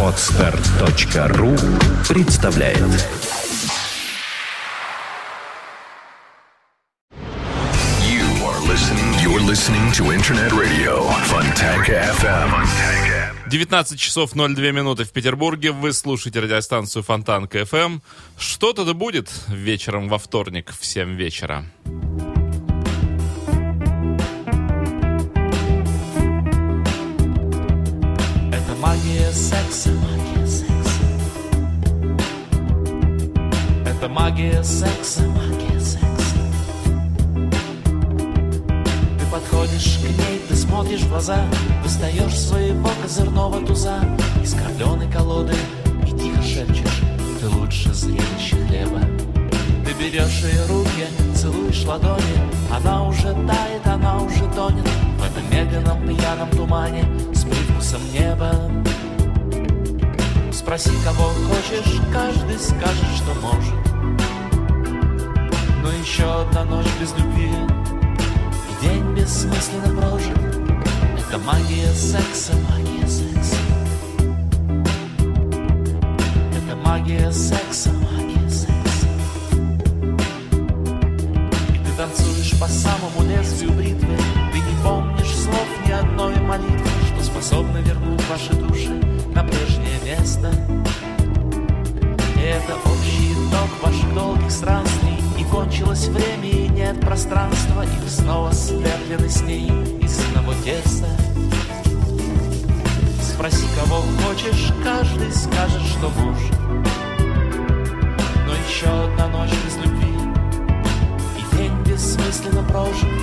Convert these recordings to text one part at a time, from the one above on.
Отстар.ру представляет You are listening. You're listening to Internet Radio Fontanka FM. 19 часов 02 минуты в Петербурге. Вы слушаете радиостанцию Фонтанка FM. Что-то да будет вечером во вторник в 7 вечера. Магия секса. Магия секса. Ты подходишь к ней, ты смотришь в глаза, достаешь своего козырного туза из кормленой колоды и тихо шепчешь, ты лучше зрелища хлеба. Ты берешь ее руки, целуешь ладони, она уже тает, она уже тонет в этом медленном пьяном тумане с привкусом неба. Спроси, кого хочешь, каждый скажет, что может. Но еще одна ночь без любви день бессмысленно прожит. Это магия секса, магия секса. Это магия секса, магия секса. И ты танцуешь по самому лезвию бритвы Ты не помнишь слов ни одной молитвы Что способна вернуть ваши души на прежнее место И это общий итог ваших долгих странствий кончилось время, и нет пространства И снова слеплены с ней из одного теста Спроси, кого хочешь, каждый скажет, что может Но еще одна ночь без любви и день бессмысленно прожит.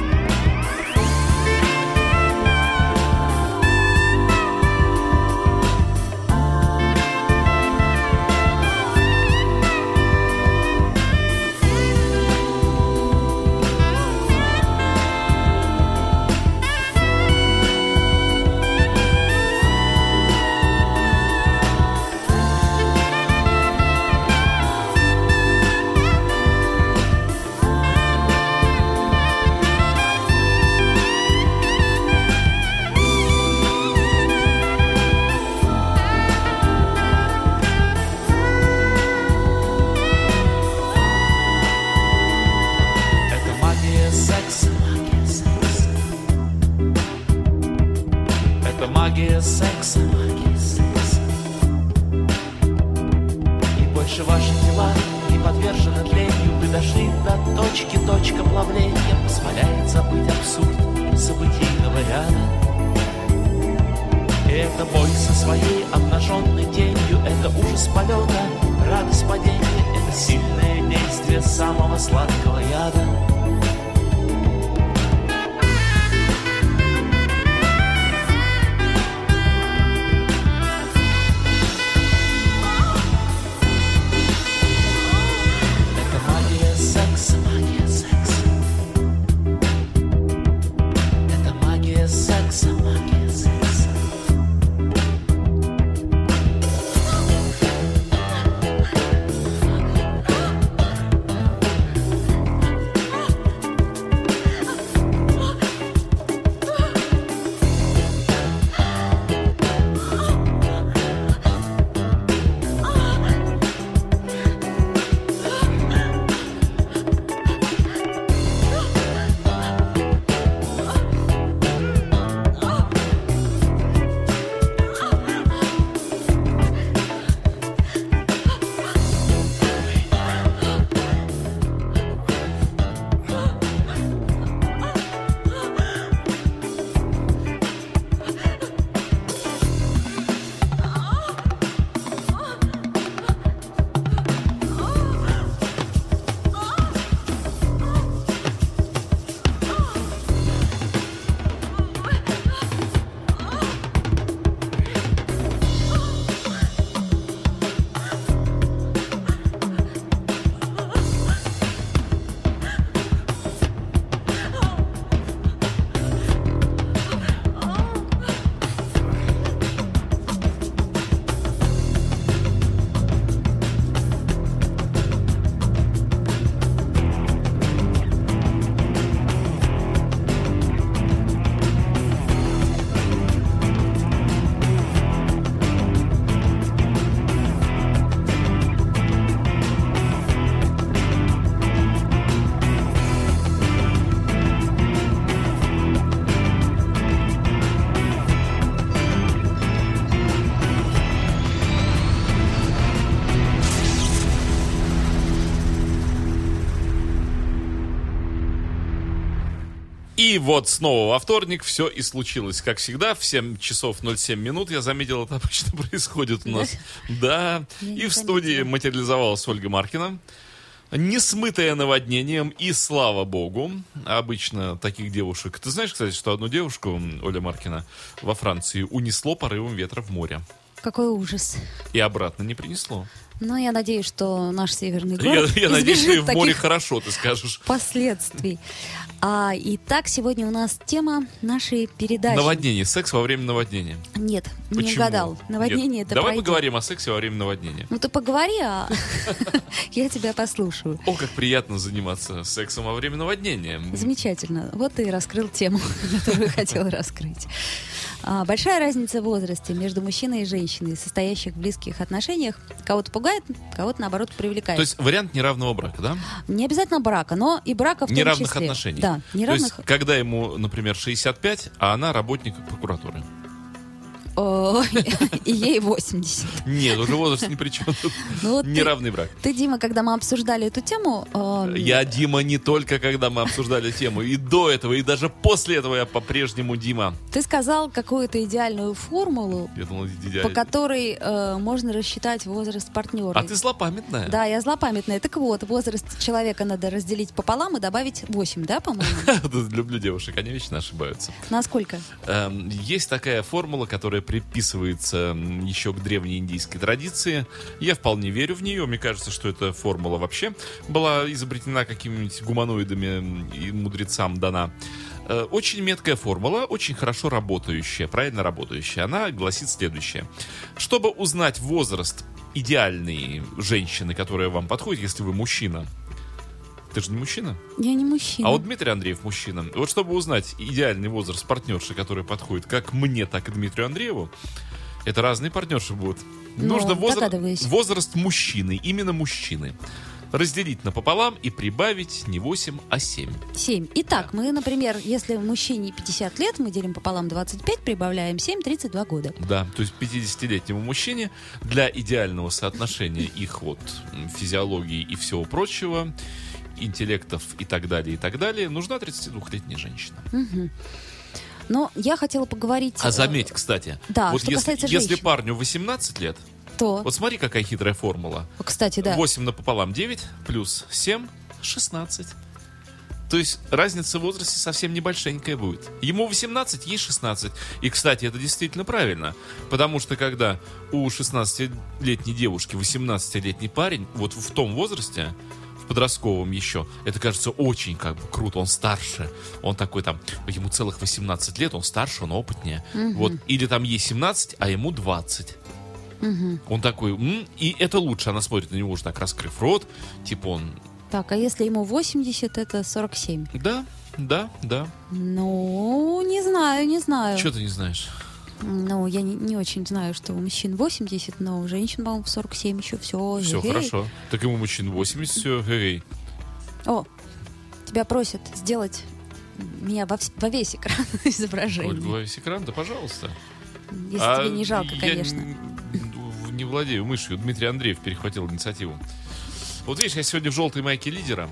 И вот снова во вторник все и случилось. Как всегда, в 7 часов 07 минут, я заметил, это обычно происходит у нас. Да. Не И в студии материализовалась Ольга Маркина. Не смытая наводнением, и слава богу, обычно таких девушек... Ты знаешь, кстати, что одну девушку, Оля Маркина, во Франции унесло порывом ветра в море. Какой ужас. И обратно не принесло. Но я надеюсь, что наш северный Я, город я надеюсь, что и в море хорошо, ты скажешь. последствий. А, итак, сегодня у нас тема нашей передачи. Наводнение, секс во время наводнения. Нет, не Почему? угадал. Наводнение Нет. это Давай пройдет. поговорим о сексе во время наводнения. Ну ты поговори, а я тебя послушаю. О, как приятно заниматься сексом во время наводнения. Замечательно. Вот ты и раскрыл тему, которую хотел раскрыть. А, Большая разница в возрасте между мужчиной и женщиной, состоящих в близких отношениях, кого-то пугает, кого-то, наоборот, привлекает. То есть вариант неравного брака, да? Не обязательно брака, но и брака в том Неравных числе. отношений. Да, То неравных... есть, когда ему, например, 65, а она работник прокуратуры. И ей 80. Нет, уже возраст ни при чем. Ну Неравный брак. Ты, Дима, когда мы обсуждали эту тему... Я Дима не только когда мы обсуждали тему, и до этого, и даже после этого я по-прежнему Дима. Ты сказал какую-то идеальную формулу, по которой э, можно рассчитать возраст партнера. А ты злопамятная. Да, я злопамятная. Так вот, возраст человека надо разделить пополам и добавить 8, да, по-моему? Люблю девушек, они вечно ошибаются. Насколько? Эм, Есть такая формула, которая приписывается м, еще к древней индийской традиции. Я вполне верю в нее. Мне кажется, что эта формула вообще была изобретена какими-нибудь гуманоидами и мудрецам дана. Э, Очень меткая формула, очень хорошо работающая, правильно работающая. Она гласит следующее. Чтобы узнать возраст идеальной женщины, которая вам подходит, если вы мужчина, ты же не мужчина? Я не мужчина. А вот Дмитрий Андреев мужчина. Вот чтобы узнать идеальный возраст партнерши, который подходит как мне, так и Дмитрию Андрееву, это разные партнерши будут. Ну, Нужно возра- догадываюсь. возраст мужчины, именно мужчины. Разделить напополам и прибавить не 8, а 7. 7. Итак, мы, например, если мужчине 50 лет, мы делим пополам 25, прибавляем 7, 32 года. Да, то есть 50-летнему мужчине для идеального соотношения их вот физиологии и всего прочего, интеллектов и так далее, и так далее, нужна 32-летняя женщина. Но я хотела поговорить... А э, заметь, кстати, да, вот что если, касается если женщин. парню 18 лет, То, вот смотри, какая хитрая формула. кстати, да. 8 напополам 9 плюс 7 16. То есть разница в возрасте совсем небольшенькая будет. Ему 18, ей 16. И, кстати, это действительно правильно. Потому что когда у 16-летней девушки 18-летний парень, вот в том возрасте, в подростковом еще, это кажется очень как бы круто, он старше. Он такой там, ему целых 18 лет, он старше, он опытнее. Вот. Или там ей 17, а ему 20. Он такой, «М?» и это лучше. Она смотрит на него уже так, раскрыв рот. Типа он, Так, а если ему 80, это 47. да, да, да. Ну, не знаю, не знаю. Что ты не знаешь? Ну, я не, не очень знаю, что у мужчин 80, но у женщин, по-моему, в 47 еще все. Все хорошо. Так ему мужчин 80, все, эй. О, тебя просят сделать меня во, во весь экран изображения. Ольга, весь экран, да пожалуйста. Если А тебе не жалко, я конечно. н- не владею мышью. Дмитрий Андреев перехватил инициативу. Вот видишь, я сегодня в желтой майке лидера.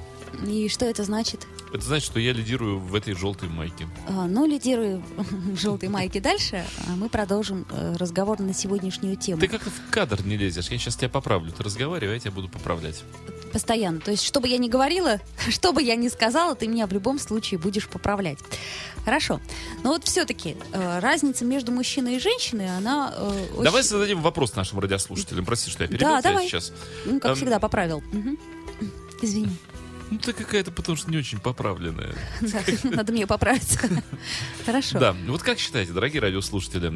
И что это значит? Это значит, что я лидирую в этой желтой майке. А, ну, лидирую в желтой майке дальше, а мы продолжим э, разговор на сегодняшнюю тему. Ты как в кадр не лезешь. Я сейчас тебя поправлю. Ты разговаривай, я тебя буду поправлять. Постоянно. То есть, что бы я ни говорила, что бы я ни сказала, ты меня в любом случае будешь поправлять. Хорошо. Но вот все-таки разница между мужчиной и женщиной, она э, очень... Давай зададим вопрос нашим радиослушателям. Прости, что я перебил Да, тебя давай. сейчас. Ну, как эм, всегда, поправил. Мгм. Извини. Ну, ты какая-то, потому что не очень поправленная. Да, надо мне поправиться. Хорошо. Да, вот как считаете, дорогие радиослушатели,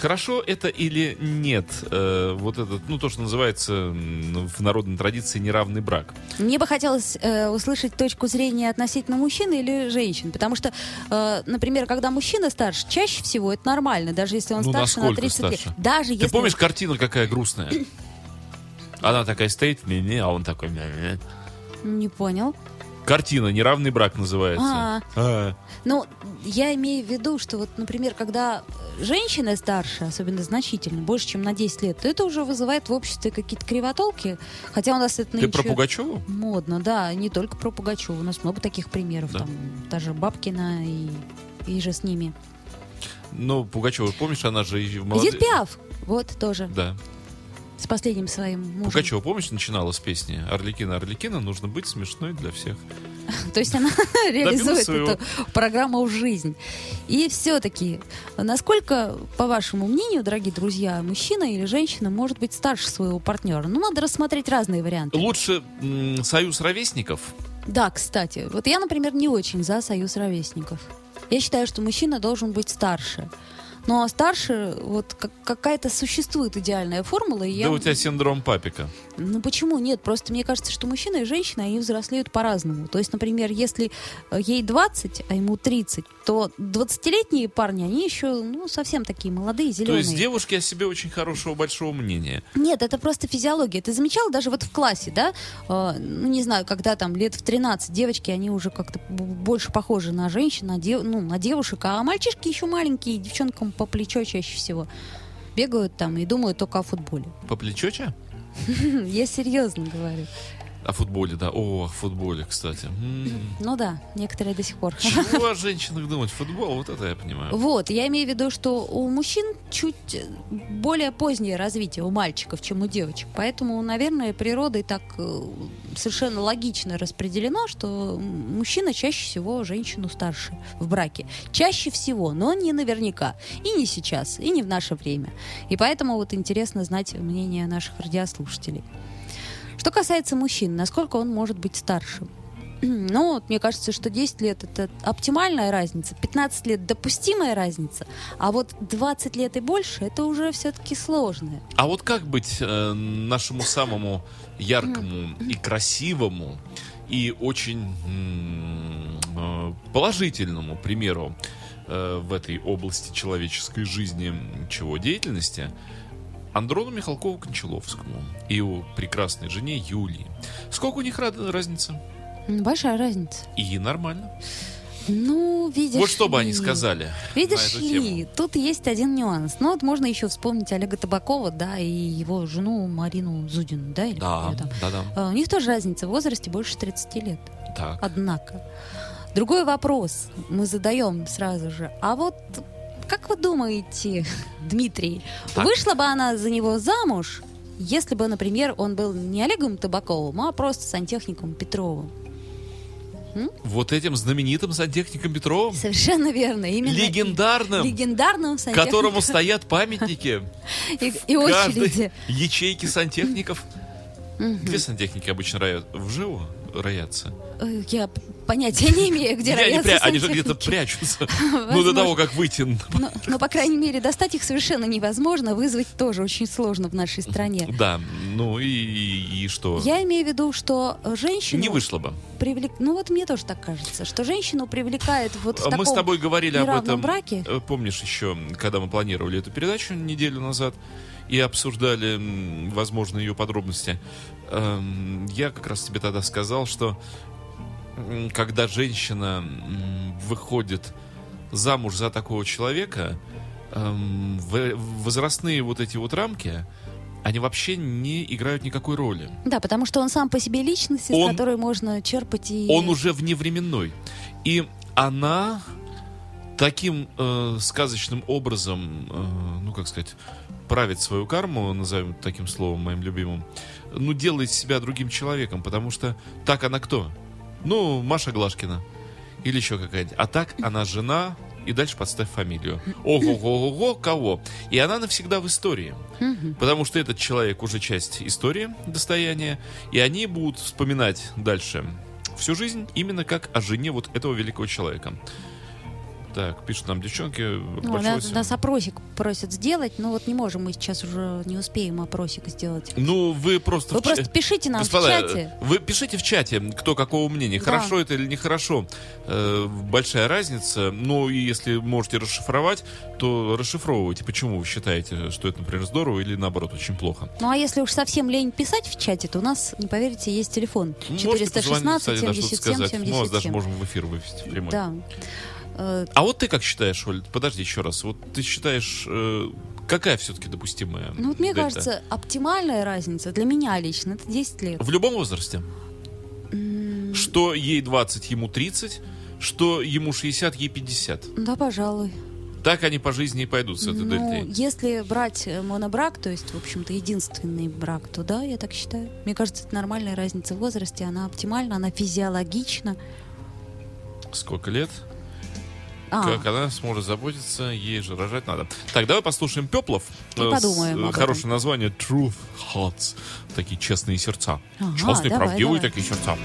хорошо это или нет? э, вот этот, ну, то, что называется в народной традиции неравный брак. Мне бы хотелось э, услышать точку зрения относительно мужчины или женщин, потому что, э, например, когда мужчина старше, чаще всего это нормально, даже если он Ну, старше на насколько 30 лет. старше? Даже Ты если помнишь картину какая грустная? Она такая стоит, не-не, а он такой... Не понял. Картина «Неравный брак» называется. А. А. Ну, я имею в виду, что вот, например, когда женщина старше, особенно значительно, больше, чем на 10 лет, то это уже вызывает в обществе какие-то кривотолки. Хотя у нас это Ты нынче про Пугачеву? модно, да, не только про Пугачева. У нас много таких примеров. Да. Там даже Бабкина и, и же с ними. Ну, Пугачева, помнишь, она же и Эдит Пиаф, вот тоже, Да. С последним своим мужем. Пугачева, помнишь, начинала с песни «Арлекина, Арлекина, нужно быть смешной для всех». То есть она реализует эту программу в жизнь. И все-таки, насколько, по вашему мнению, дорогие друзья, мужчина или женщина может быть старше своего партнера? Ну, надо рассмотреть разные варианты. Лучше союз ровесников. Да, кстати, вот я, например, не очень за союз ровесников. Я считаю, что мужчина должен быть старше. Но старше, вот как- какая-то существует идеальная формула, и я... Да у тебя синдром папика. Ну почему нет? Просто мне кажется, что мужчина и женщина, они взрослеют по-разному. То есть, например, если э, ей 20, а ему 30, то 20-летние парни, они еще ну, совсем такие молодые, То зеленые. есть девушки о себе очень хорошего, большого мнения. Нет, это просто физиология. Ты замечал даже вот в классе, да? Э, ну, не знаю, когда там лет в 13 девочки, они уже как-то больше похожи на женщин, на, дев- ну, на девушек, а мальчишки еще маленькие, девчонкам по плечо чаще всего бегают там и думают только о футболе. По плечоча? Я серьезно говорю. О футболе, да. О, о футболе, кстати. М. Ну да, некоторые до сих пор. Чего о женщинах думать? Футбол, вот это я понимаю. Вот, я имею в виду, что у мужчин чуть более позднее развитие у мальчиков, чем у девочек. Поэтому, наверное, природой так э, совершенно логично распределено, что мужчина чаще всего женщину старше в браке. Чаще всего, но не наверняка. И не сейчас, и не в наше время. И поэтому вот интересно знать мнение наших радиослушателей. Что касается мужчин, насколько он может быть старше? Ну, вот мне кажется, что 10 лет это оптимальная разница, 15 лет допустимая разница, а вот 20 лет и больше это уже все-таки сложное. А вот как быть э, нашему самому яркому и красивому и очень э, положительному примеру э, в этой области человеческой жизни, чего деятельности, Андрону Михалкову Кончаловскому и его прекрасной жене Юлии. Сколько у них ра- разница? М, Большая разница. И нормально. Ну, видишь Вот что бы они ли, сказали Видишь ли, тему. тут есть один нюанс. Ну, вот можно еще вспомнить Олега Табакова, да, и его жену Марину Зудину, да? Или Да, там? да, да. У них тоже разница в возрасте больше 30 лет. Так. Однако. Другой вопрос мы задаем сразу же. А вот как вы думаете, Дмитрий, Так. вышла бы она за него замуж, если бы, например, он был не Олегом Табаковым, а просто сантехником Петровым? Вот этим знаменитым сантехником Петровым, Совершенно верно. Именно легендарным, легендарным сантехником. которому стоят памятники и, и очереди. ячейке сантехников. Где сантехники обычно роят? В ЖИО роятся? Э, Я понятия не имею, где роятся пря- они же где-то прячутся. Ну, до того, как выйти. Но, но, по крайней мере, достать их совершенно невозможно, вызвать тоже очень сложно в нашей стране. Да, ну и, что? Я имею в виду, что женщину... Не вышло бы. привлек... Ну вот мне тоже так кажется, что женщину привлекает вот в Мы таком с тобой говорили об этом, браке. э, помнишь еще, когда мы планировали эту передачу неделю назад и обсуждали возможные ее подробности. Эм, Я как раз тебе тогда сказал, что когда женщина выходит замуж за такого человека, эм, возрастные вот эти вот рамки, они вообще не играют никакой роли. Да, потому что он сам по себе личность, из Он- которой можно черпать и... он уже вневременной. И она таким э, сказочным образом, э, ну как сказать, правит свою карму, назовем таким словом моим любимым, ну делает себя другим человеком, потому что так она кто? Ну, Маша Глашкина. Или еще какая-нибудь. А так она жена, и дальше подставь фамилию. Ого-го-го, кого? И она навсегда в истории. Потому что этот человек уже часть истории, достояния, и они будут вспоминать дальше всю жизнь именно как о жене вот этого великого человека. Так, пишут нам девчонки. Ну, нас, нас опросик просят сделать, но вот не можем мы сейчас уже не успеем опросик сделать. Ну, вы просто... Вы в просто пишите нам Господа, в чате. вы пишите в чате, кто какого мнения, Да. хорошо это или нехорошо. Э, большая разница. Ну, и если можете расшифровать, то расшифровывайте. Почему вы считаете, что это, например, здорово или, наоборот, очень плохо? Ну а если уж совсем лень писать в чате, то у нас, не поверите, есть телефон. Можете позвонить, 416 кстати, да, что-то 77 сказать. Мы вас даже 77. можем в эфир вывести прямой. Да. А вот ты как считаешь, Оль? Подожди еще раз. Вот ты считаешь, э, какая все-таки допустимая? Ну вот мне дельта? кажется, оптимальная разница для меня лично это 10 лет. В любом возрасте? Что ей 20, ему 30, что ему 60, ей 50. Да, пожалуй. Так они по жизни и пойдут с этой Ну, дельтой. если брать э, монобрак, то есть, в общем-то, единственный брак, то да, я так считаю. Мне кажется, это нормальная разница в возрасте, она оптимальна, она физиологична. Сколько лет? А, Как она сможет заботиться, ей же рожать надо. Так, давай послушаем Пеплов. И Э, с- этом. Хорошее название Truth Hearts. Такие честные сердца. Ага, Честные, давай, правдивые давай. такие сердца.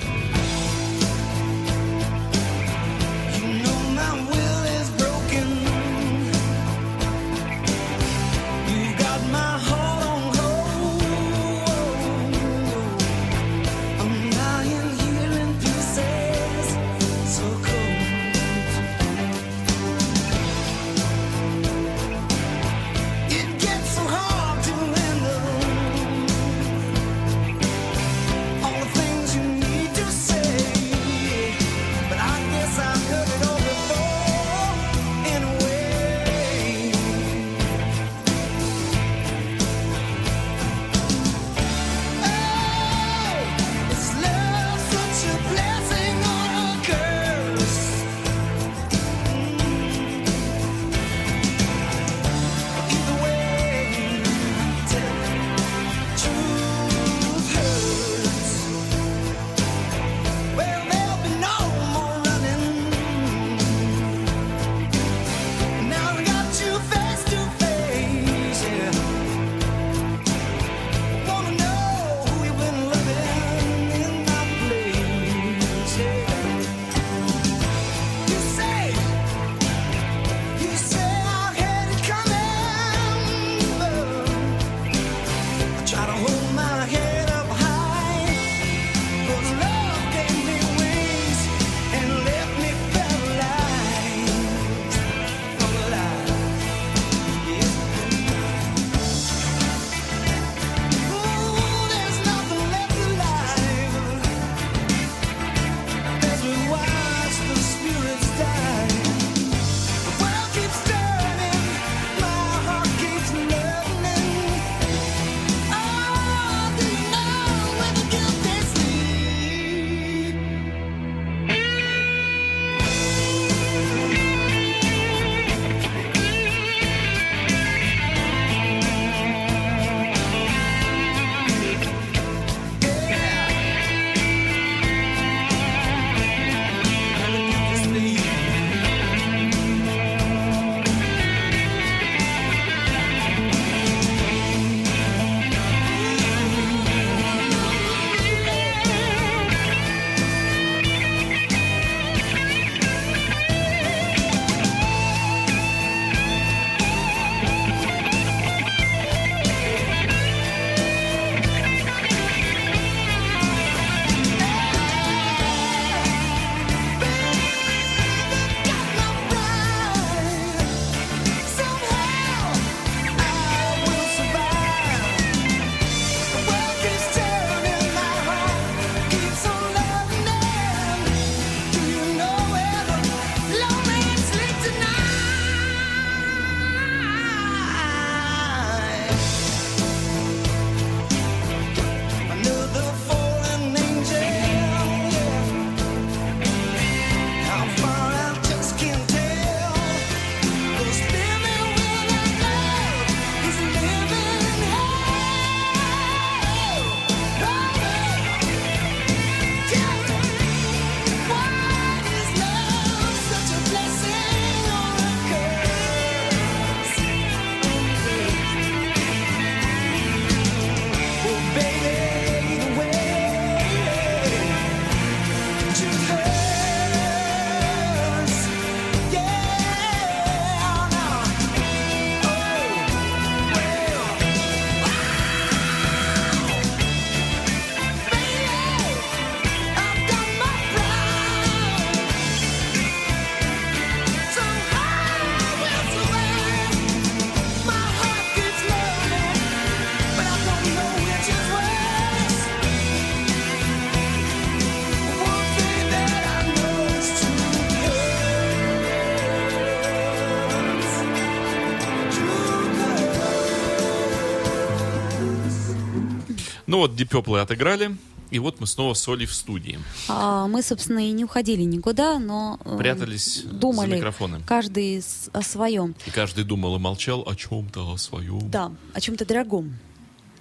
Вот, Purple отыграли, и вот мы снова с Олей в студии. А, мы, собственно, и не уходили никуда, но э, Прятались думали за микрофоном. каждый с- о своем. И каждый думал и молчал о чем-то, о своем. Да, о чем-то дорогом.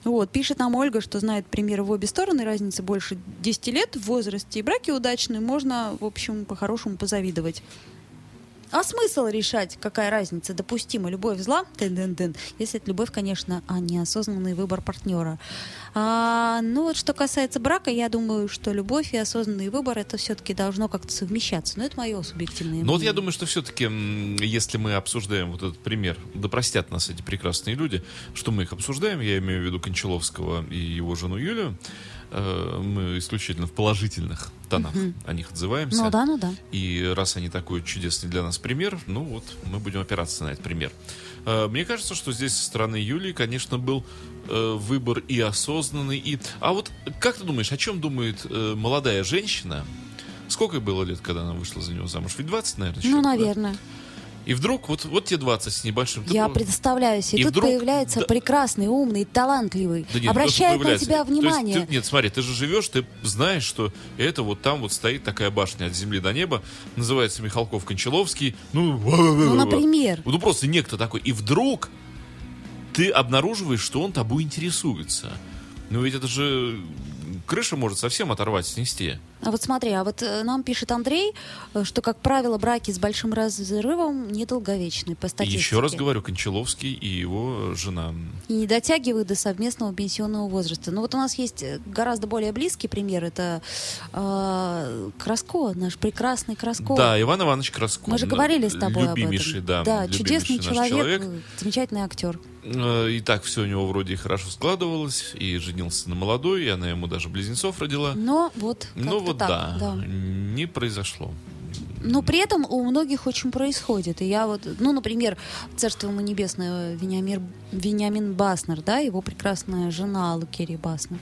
Вот, пишет нам Ольга, что знает примеры в обе стороны, разница больше 10 лет в возрасте, и браки удачные, можно, в общем, по-хорошему позавидовать. А смысл решать, какая разница, допустима любовь зла, если это любовь, конечно, а не осознанный выбор партнера. А, ну вот, что касается брака, я думаю, что любовь и осознанный выбор, это все-таки должно как-то совмещаться. Но это мое субъективное Ну вот я мнение. думаю, что все-таки, если мы обсуждаем вот этот пример, да простят нас эти прекрасные люди, что мы их обсуждаем, я имею в виду Кончаловского и его жену Юлю, э, мы исключительно в положительных тонах о них отзываемся. Ну да, ну да. И раз они такой чудесный для нас пример, ну вот мы будем опираться на этот пример. Э, Мне кажется, что здесь со стороны Юлии, конечно, был э, выбор и осознанный, и... А вот как ты думаешь, о чем думает э, молодая женщина? Сколько ей было лет, когда она вышла за него замуж? Ведь 20, наверное, Ну, чё-то, да? И вдруг, вот, вот тебе 20 с небольшим. ты Я про- представляю себе, И тут вдруг- появляется да- прекрасный, умный, талантливый, Да нет, обращает на тебя То есть внимание. ты- нет, смотри, ты же живешь, ты знаешь, что это вот там вот стоит такая башня от земли до неба, называется Михалков Кончаловский. Ну, Ну, например. Ну, просто некто такой. И вдруг ты обнаруживаешь, что он тобой интересуется. Ну, ведь это же крыша может совсем оторвать, снести. А вот смотри, а вот э, нам пишет Андрей, э, что, как правило, браки с большим разрывом недолговечны по статистике. еще раз говорю, Кончаловский и его жена. И не дотягивают до совместного пенсионного возраста. Ну вот у нас есть э, гораздо более близкий пример. Это э, Краско, наш прекрасный Краско. Да, Иван Иванович Краско. Мы же говорили с тобой об этом. да. чудесный любимейший наш человек, э, замечательный актер. Э, И так все у него вроде хорошо складывалось, и женился на молодой, и она ему даже близнецов родила. Но вот как-то вот так, да, не произошло. Но при этом у многих очень происходит. И я вот, ну, например, царство ему небесное Вениамир, Вениамин Баснер, да, его прекрасная жена Лукерия Баснер.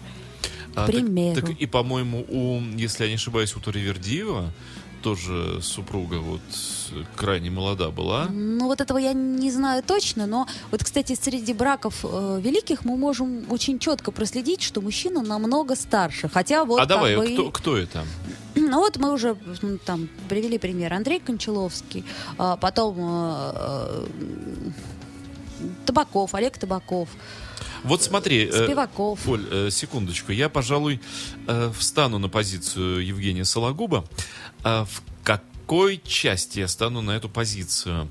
А, так- примеру. Так, и, по-моему, у, если я не ошибаюсь, у Таривердиева тоже супруга вот крайне молода была. Ну, вот этого я не знаю точно, но вот, кстати, среди браков э, великих мы можем очень четко проследить, что мужчина намного старше. Хотя вот а давай, бы и- кто, кто это? Ну вот мы уже там привели пример. Андрей Кончаловский, а, потом э, э, Табаков, Олег Табаков. Вот смотри, э, Спиваков. Оль, э, секундочку, я, пожалуй, э, встану на позицию Евгения Сологуба. А в какой части я стану на эту позицию?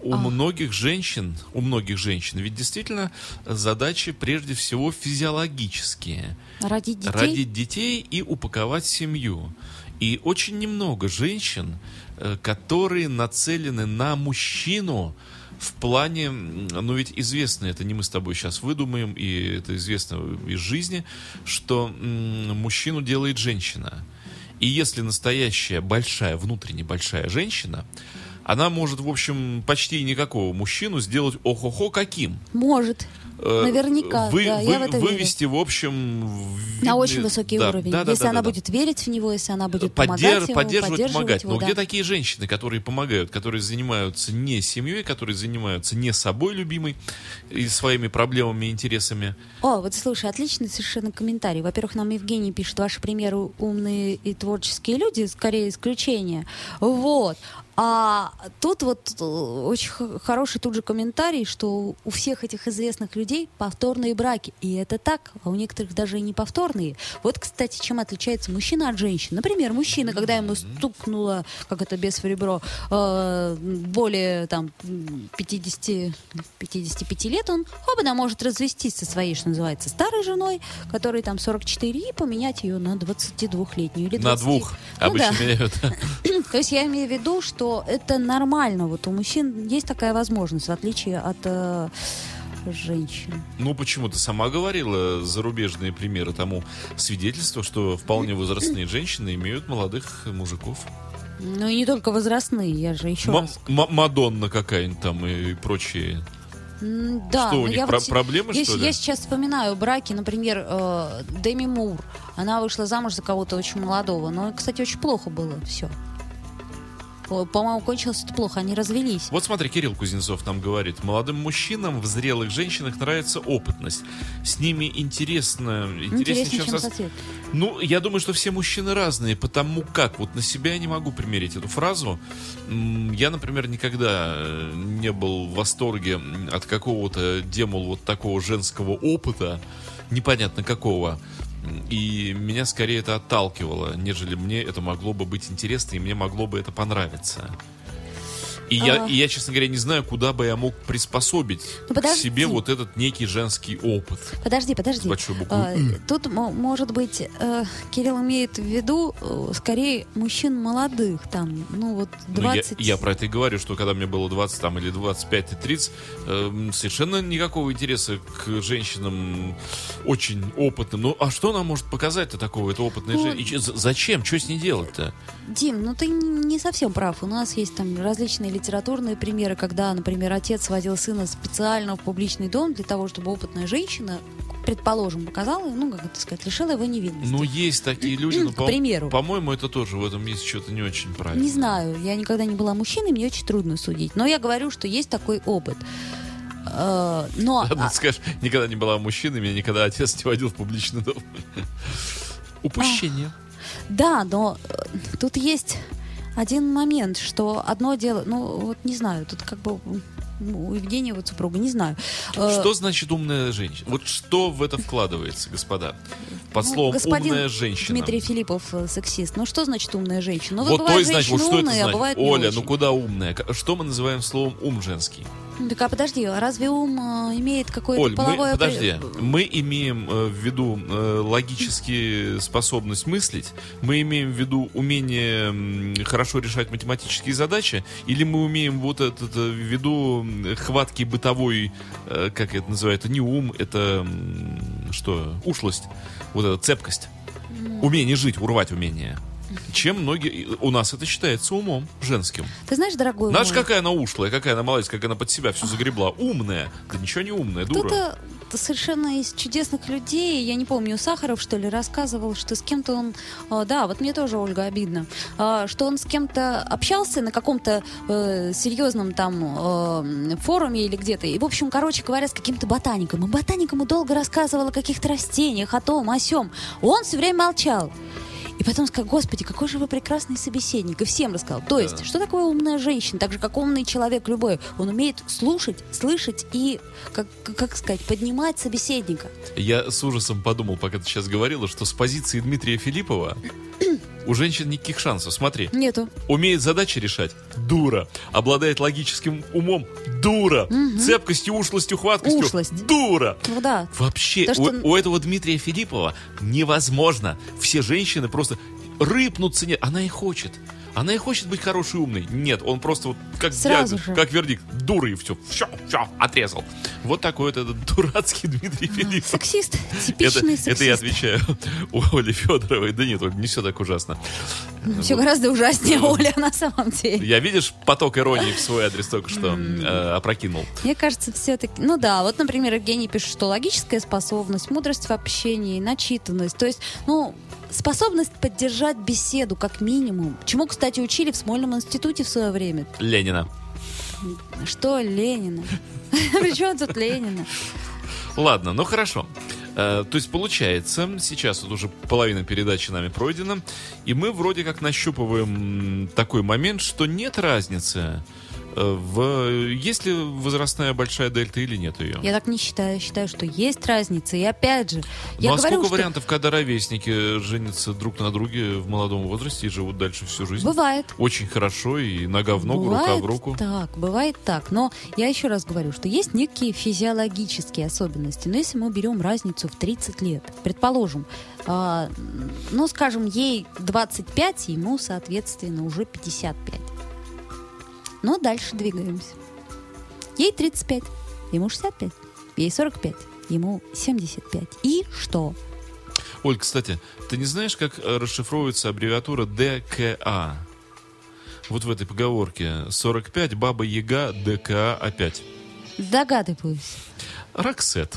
У А. многих женщин, у многих женщин, ведь действительно задачи прежде всего физиологические. Родить детей. Родить детей и упаковать семью. И очень немного женщин, э, которые нацелены на мужчину в плане, ну ведь известно, это не мы с тобой сейчас выдумаем, и это известно из жизни, что мужчину делает женщина. И если настоящая большая, внутренне большая женщина, она может, в общем, почти никакого мужчину сделать ох-охо каким. Может. Э, Наверняка, вы- да, вы- я в это верю. вывести, в общем... в На очень высокий да, уровень. да, да, если да, она да, да. будет верить в него, если она будет Поддер- помогать ему, поддерживать, помогать. его, Но да. где такие женщины, которые помогают, которые занимаются не семьей, которые занимаются не собой любимой и своими проблемами интересами? О, вот слушай, отличный совершенно комментарий. Во-первых, нам Евгений пишет, ваши примеры умные и творческие люди, скорее исключение. Вот. А тут вот э, очень хороший тут же комментарий, что у всех этих известных людей повторные браки. И это так, а у некоторых даже и не повторные. Вот, кстати, чем отличается мужчина от женщины. Например, мужчина, когда ему стукнуло, как это без в ребро, э, более там 50, 55 лет, он оба может развестись со своей, что называется, старой женой, которой там 44, и поменять ее на 22-летнюю или 20. На двух Ну обычно да. меняют. То есть я имею в виду, что это нормально. Вот у мужчин есть такая возможность, в отличие от э, женщин. Ну, почему ты сама говорила зарубежные примеры тому свидетельства, что вполне возрастные женщины имеют молодых мужиков. Ну и не только возрастные, я же еще раз. Ма- Мадонна какая-нибудь там и прочие. М, Да, Что, у но них я про- вот проблемы, я, что ли? Я сейчас вспоминаю браки, например, э, Деми Мур. Она вышла замуж за кого-то очень молодого. Но, кстати, очень плохо было все. По-моему, кончилось это плохо, они развелись. Вот смотри, Кирилл Кузнецов нам говорит, молодым мужчинам в зрелых женщинах нравится опытность. С ними интересно, интереснее, Интереснее, чем со- сосед. Ну, я думаю, что все мужчины разные, потому как, вот на себя я не могу примерить эту фразу. Я, например, никогда э, не был в восторге от какого-то, демол, вот такого женского опыта, непонятно какого. И меня скорее это отталкивало, нежели мне это могло бы быть интересно, и мне могло бы это понравиться. И, я, А. и я, честно говоря, не знаю, куда бы я мог приспособить Ну, к себе вот этот некий женский опыт. Подожди, подожди. Большой буквы А, Тут, мо- может быть, э, Кирилл имеет в виду э, скорее мужчин молодых, там, ну вот Ну, я- 20... я, про это и говорю, что когда мне было 20 там, или 25 и 30, эм, совершенно никакого интереса к женщинам очень опытным. Ну, а что нам может показать-то такого, это опытная Ну, женщина? Зачем? Что с ней делать-то? Дим, ну ты не совсем прав. У нас есть там различные литературные примеры, когда, например, отец водил сына специально в публичный дом для того, чтобы опытная женщина, предположим, показала, ну, как это сказать, лишила его невинности. Ну, есть такие люди, но, К примеру. по-моему, это тоже в этом есть что-то не очень правильно. Не знаю, я никогда не была мужчиной, мне очень трудно судить. Но я говорю, что есть такой опыт. Э, Но Ладно, а, скажешь, никогда не была мужчиной, меня никогда отец не водил в публичный дом. Упущение. Да, но э, тут есть один момент, что одно дело, ну вот не знаю, тут как бы ну, у Евгения вот супруга, не знаю. Э, Что значит умная женщина? Вот что в это вкладывается, господа? Под ну, словом господин умная женщина. Дмитрий Филиппов э, сексист. Ну что значит умная женщина? Ну Вот то и значит, вот что это умные, а значит? не Оля, ну куда умная? Что мы называем словом ум женский? Так а подожди, а разве ум э, имеет какое-то Оль, мы, половое... при- подожди, мы имеем э, в виду э, логически способность мыслить, мы имеем в виду умение хорошо решать математические задачи, или мы умеем вот это, это в виду хватки бытовой, э, как это называют, это не ум, это что, ушлость, вот эта цепкость, умение жить, урвать умение. Чем многие... У нас это считается умом женским. Ты знаешь, дорогой Знаешь, мой, какая она ушлая, какая она молодец, как она под себя все загребла. Умная. Да ничего не умная, дура. Кто-то совершенно из чудесных людей, я не помню, Сахаров, что ли, рассказывал, что с кем-то он, а, да, вот мне тоже, Ольга, обидно, а, что он с кем-то общался на каком-то э, серьезном там э, форуме или где-то, и, в общем, короче говоря, с каким-то ботаником. И ботаник ему долго рассказывал о каких-то растениях, о том, о сем. Он все время молчал. И потом сказал, господи, какой же вы прекрасный собеседник. И всем рассказал. То есть, что такое умная женщина? Так же, как умный человек любой. Он умеет слушать, слышать и, как, как сказать, поднимать собеседника. Я с ужасом подумал, пока ты сейчас говорила, что с позиции Дмитрия Филиппова у женщин никаких шансов. Смотри, Нету. умеет задачи решать – дура. Обладает логическим умом – дура. Цепкостью, ушлостью, хваткостью Ушлость. – дура. Ну да. Вообще, То, что- у, у этого Дмитрия Филиппова невозможно. Все женщины просто рыпнутся. Нет, она и хочет. Она и хочет быть хорошей, умной. Нет, он просто вот как, Сразу же. как вердикт. Дура и все. Все, все, отрезал. Вот такой вот этот дурацкий Дмитрий Филиппов. Сексист. Это, Типичный это сексист. я отвечаю у Оли Федоровой. Да нет, Оль, не все так ужасно. Все гораздо ужаснее Оля на самом деле. Я, видишь, поток иронии в свой адрес только что э, опрокинул. Мне кажется, все-таки... Ну да, вот, например, Евгений пишет, что логическая способность, мудрость в общении, начитанность. То есть, ну, способность поддержать беседу, как минимум. Чему, кстати, учили в Смольном институте в свое время. Ленина. Что Ленина? Причем тут Ленина? Ладно, ну хорошо. Э, то есть получается, сейчас вот уже половина передачи нами пройдена, и мы вроде как нащупываем такой момент, что нет разницы в есть ли возрастная большая дельта или нет ее. Я так не считаю. Я считаю, что есть разница. И опять же, я ну а говорю, сколько что вариантов, когда ровесники женятся друг на друге в молодом возрасте и живут дальше всю жизнь? бывает. Очень хорошо, и нога в ногу, рука Бывает в руку. так, бывает так. Но я еще раз говорю, что есть некие физиологические особенности. Но если мы берем разницу в 30 лет, предположим, а, ну, скажем, ей 25, ему, соответственно, уже 55. Но дальше двигаемся. Ей 35, ему 65, ей 45, ему 75. И что? Оль, кстати, ты не знаешь, как э, расшифровывается аббревиатура ДКА? Вот в этой поговорке 45 Баба Яга ДКА опять. Догадываюсь. Роксет.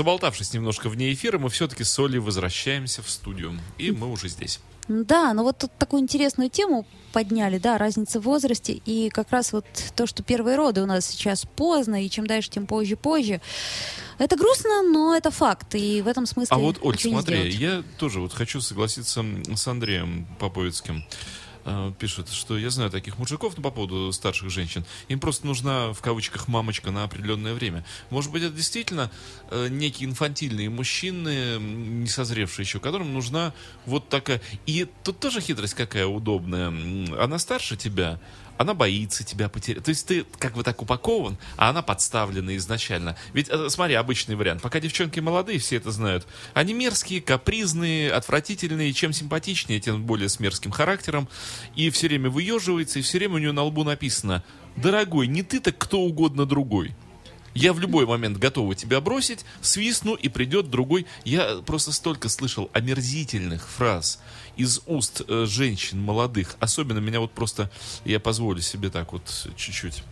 Заболтавшись немножко вне эфира, мы все-таки с Олей возвращаемся в студию. И мы уже здесь. Да, но вот тут такую интересную тему подняли, да, разница в возрасте, и как раз вот то, что первые роды у нас сейчас поздно, и чем дальше, тем позже, позже. Это грустно, но это факт, и в этом смысле А вот, Оль, смотри, я тоже вот хочу согласиться с Андреем Поповицким. Э, Пишет, что я знаю таких мужиков ну, по поводу старших женщин. Им просто нужна, в кавычках, мамочка на определенное время. Может быть, это действительно э, некие инфантильные мужчины, не созревшие еще, которым нужна вот такая... И тут тоже хитрость какая удобная. Она старше тебя, она боится тебя потерять. То есть ты как бы так упакован, а она подставлена изначально. Ведь, э, смотри, обычный вариант. Пока девчонки молодые, все это знают. Они мерзкие, капризные, отвратительные. Чем симпатичнее, тем более с мерзким характером. И все время выеживается, и все время у нее на лбу написано «Дорогой, не ты, так кто угодно другой». Я в любой момент готова тебя бросить, свистну, и придет другой. Я просто столько слышал омерзительных фраз из уст э, женщин молодых. Особенно меня вот просто, я позволю себе так вот чуть-чуть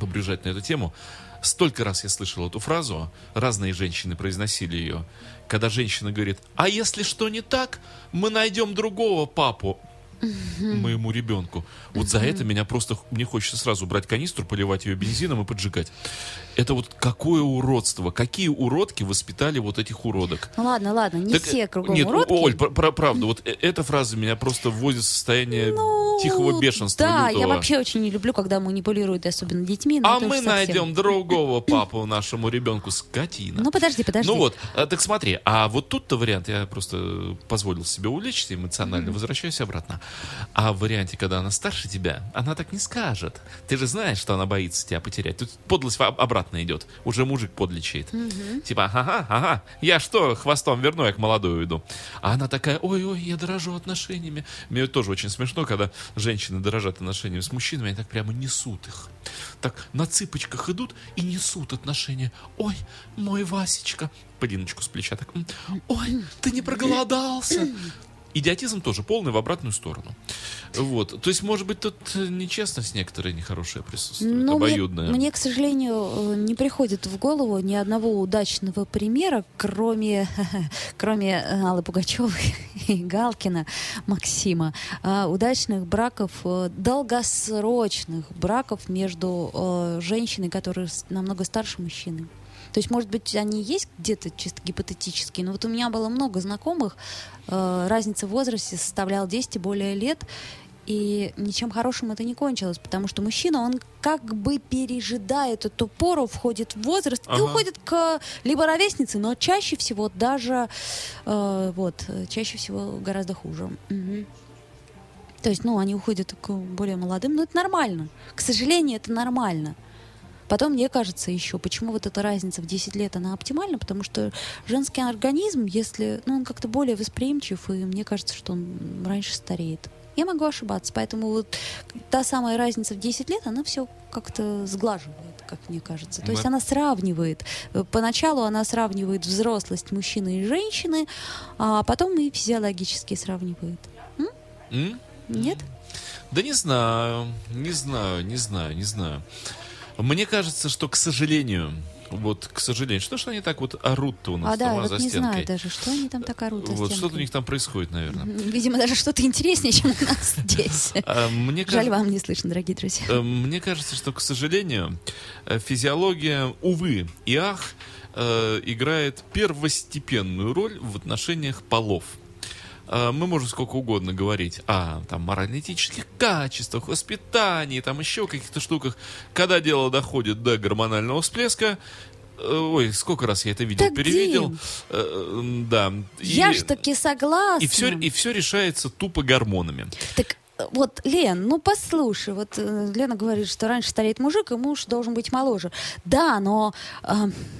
побрюжать на эту тему. Столько раз я слышал эту фразу, разные женщины произносили ее, когда женщина говорит, а если что не так, мы найдем другого папу. Моему ребенку. Вот за это меня просто, мне хочется сразу брать канистру, поливать ее бензином и поджигать. Это вот какое уродство, какие уродки воспитали вот этих уродок. Ну ладно, ладно, не Так, все кругом нет, уродки. Оль, пр- пр- правда, вот э- эта фраза меня просто вводит в состояние Ну, тихого бешенства Да, лютого. я вообще очень не люблю, когда манипулируют, особенно детьми. А мы уж совсем. найдем другого папу нашему ребенку, скотина. Ну подожди, подожди. Ну вот, а, так смотри, а вот тут-то вариант, я просто позволил себе увлечься эмоционально, возвращаюсь обратно. А в варианте, когда она старше тебя, она так не скажет. Ты же знаешь, что она боится тебя потерять. Тут подлость обратно идет. Уже мужик подлечит. Типа, ага, ага, я что, хвостом верну, я к молодой уйду. А она такая, ой-ой, я дорожу отношениями. Мне тоже очень смешно, когда женщины дорожат отношениями с мужчинами, они так прямо несут их. Так на цыпочках идут и несут отношения. Ой, мой Васечка. Полиночку с плеча так. «М, Ой, ты не проголодался. Идиотизм тоже полный в обратную сторону. Вот. То есть, может быть, тут э, нечестность некоторая нехорошая присутствует, Ну, мне, обоюдная. мне, к сожалению, э, не приходит в голову ни одного удачного примера, кроме, кроме э, Аллы Пугачевой и Галкина, Максима, а, удачных браков, долгосрочных браков между женщиной, которая намного старше мужчины. То есть, может быть, они есть где-то чисто гипотетически, но вот у меня было много знакомых, э, разница в возрасте составляла 10 и более лет, и ничем хорошим это не кончилось, потому что мужчина, он как бы пережидает эту пору, входит в возраст и Ага. уходит к либо ровеснице, но чаще всего даже, э, вот, чаще всего гораздо хуже. Мгм. То есть, ну, они уходят к более молодым, но это нормально. К сожалению, это нормально. Потом, мне кажется, еще, почему вот эта разница в 10 лет, она оптимальна, потому что женский организм, если, ну, он как-то более восприимчив, и мне кажется, что он раньше стареет. Я могу ошибаться, поэтому вот та самая разница в 10 лет, она все как-то сглаживает, как мне кажется. То есть Мы- она сравнивает. Э, Поначалу она сравнивает взрослость мужчины и женщины, а потом и физиологически сравнивает. М? Нет? Да не знаю, не знаю, не знаю, не знаю. Мне кажется, что, к сожалению, вот, к сожалению, что ж они так вот орут-то у нас А да, дома вот за не стенкой? знаю даже, что они там так орут за Вот что-то у них там происходит, наверное. Видимо, даже что-то интереснее, чем у нас здесь. А, Мне Жаль, вам не слышно, дорогие друзья. Э, Мне кажется, что, к сожалению, э, физиология, увы и ах, э, играет первостепенную роль в отношениях полов. Э, Мы можем сколько угодно говорить о там, морально-этических качествах, воспитании, там еще каких-то штуках. Когда дело доходит до гормонального всплеска, э, ой, сколько раз я это видел, Так, перевидел. Дим. Э, Да. Я И- ж таки согласна. и все, и все решается тупо гормонами. Так вот, Лен, ну послушай, вот э, Лена говорит, что раньше стареет мужик, и муж должен быть моложе. Да, но э,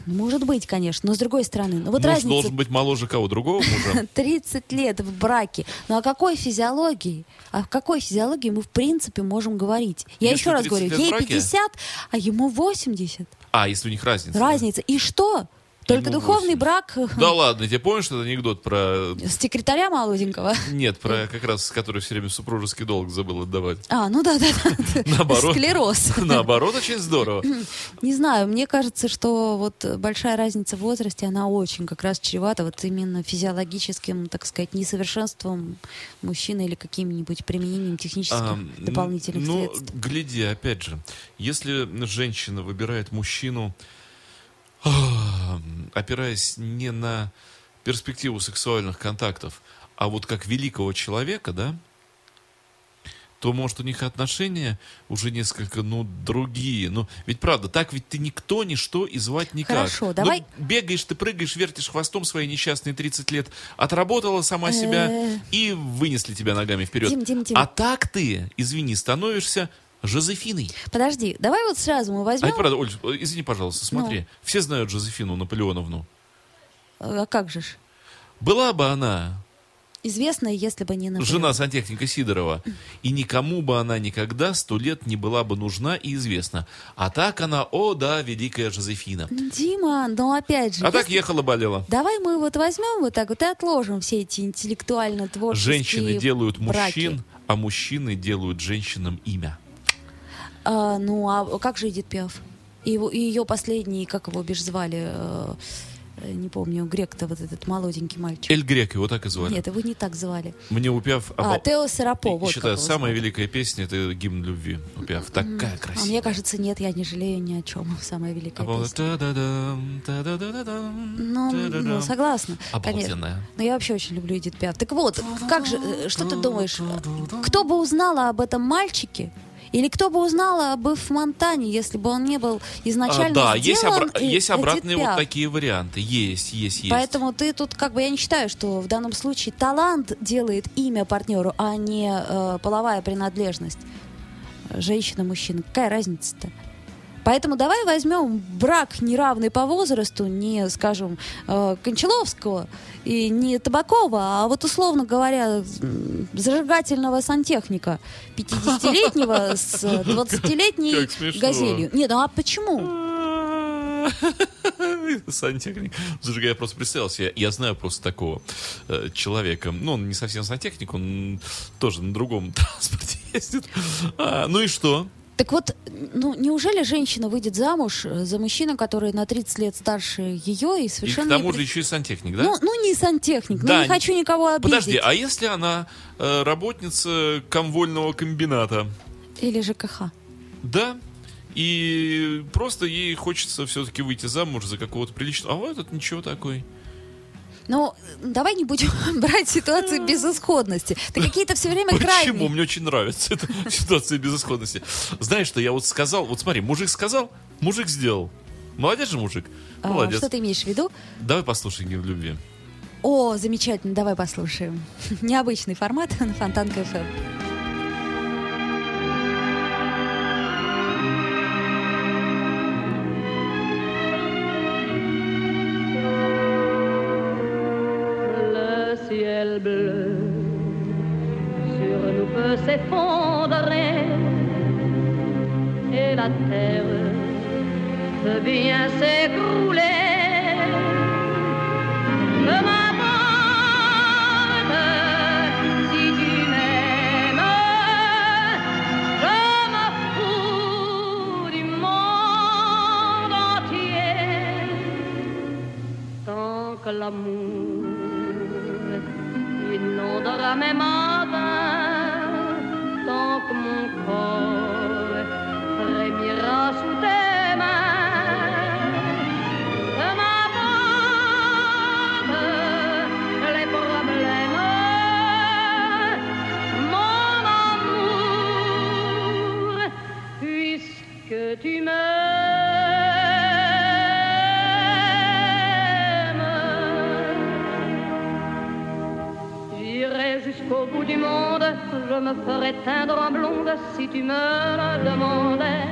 может быть, конечно, но с другой стороны, ну вот Муж разница должен быть моложе кого другого мужа. 30 лет в браке. Ну о какой физиологии? О какой физиологии мы в принципе можем говорить? Я Если еще раз 30 говорю, ей браке? 50, а ему 80. А, если у них разница. да? Разница. И что? Только духовный 80. брак э, Да ладно, тебе помнишь этот анекдот про... секретаря молоденького? Нет, про как раз, который все время супружеский долг забыл отдавать. А, ну да, да, да. Наоборот. Склероз. Наоборот, очень здорово. Не знаю, мне кажется, что вот большая разница в возрасте, она очень как раз чревата вот именно физиологическим, так сказать, несовершенством мужчины или каким-нибудь применением технических А, дополнительных ну, средств. гляди, опять же, если женщина выбирает мужчину, опираясь не на перспективу сексуальных контактов, а вот как великого человека, да, то, может, у них отношения уже несколько, ну, другие. Ну, ведь правда, так ведь ты никто, ничто и звать никак. Хорошо, Ну, давай- бегаешь ты, прыгаешь, вертишь хвостом свои несчастные 30 лет, отработала сама себя Э. и вынесли тебя ногами вперед. Дим, Дим, Дим. А так ты, извини, становишься Жозефиной. Подожди, давай вот сразу мы А возьмем... это правда, Оль, извини, пожалуйста, смотри. Ну. Все знают Жозефину Наполеоновну. А как же ж? Была бы она Известная, если бы не Наполеон. жена сантехника Сидорова, и никому бы она никогда сто лет не была бы нужна и известна. А так она, о да, великая Жозефина. Дима, но опять же... А так если- ехала, болела. Давай мы вот возьмем вот так вот и отложим все эти интеллектуально-творческие Женщины делают браки. мужчин, а мужчины делают женщинам имя. А, ну, а как же Эдит Пиаф? И, его- и ее последний, как его бишь звали, э, э, не помню, грек-то вот этот молоденький мальчик. Эль Грек, его так и звали. Нет, его не так звали. Мне у Пиаф... А, обо- Тео Серапо, вот Считаю, самая звали. великая песня — это гимн любви. У Пиаф такая А красивая. мне кажется, нет, я не жалею ни о чем. Самая великая А вот песня. Ну, ну, согласна. Обалденная. Но я вообще очень люблю Эдит Пиаф. Так вот, как же, э, что ты думаешь, кто бы узнала об этом мальчике, или кто бы узнала об Эф Монтане, если бы он не был А, изначально да, есть, обра- есть обратные вот такие варианты. Есть, есть, есть. Поэтому ты тут, как бы, я не считаю, что в данном случае талант делает имя партнеру, а не э, половая принадлежность. Женщина-мужчина. Какая разница-то? Поэтому давай возьмем брак неравный по возрасту, не, скажем, э, Кончаловского и не Табакова, а вот, условно говоря, зажигательного сантехника 50-летнего с э, 20-летней Как смешно. газелью. Нет, ну а почему? Сантехник. Слушай, я просто представился, я, я знаю просто такого э, человека. Ну, он не совсем сантехник, он тоже на другом транспорте ездит. А, ну и что? Так вот, ну неужели женщина выйдет замуж за мужчину, который на 30 лет старше ее и И к совершенно... тому не же еще и сантехник, да? ну, ну, не сантехник, Да, ну не хочу никого обидеть. Подожди, а если она э, работница комвольного комбината? Или ЖКХ. Да. И просто ей хочется все-таки выйти замуж за какого-то приличного. А вот этот ничего такой. Ну, давай не будем брать ситуацию безысходности. Ты какие-то все время Почему? крайние. Мне очень нравится эта ситуация безысходности. Знаешь, что я вот сказал? Вот смотри, мужик сказал, мужик сделал. Молодец же мужик. А, Молодец. Что ты имеешь в виду? Давай послушаем гимн любви. О, замечательно, давай послушаем. Необычный формат на Фонтанка ФМ. Que l'amour inondera mes matins, tant que mon corps me ferai teindre en blonde si tu me le demandais.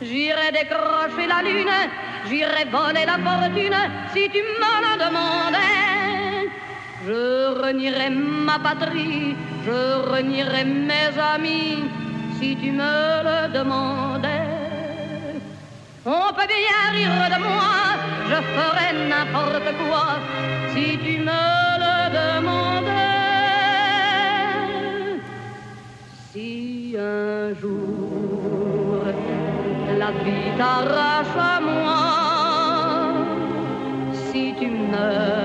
J'irai décrocher la lune, j'irai voler la fortune si tu me le demandais. Je renierai ma patrie, je renierai mes amis si tu me le demandais. On peut bien rire de moi, je ferai n'importe quoi si tu me le demandais. Jour la vie t'arrache à moi, si tu meurs,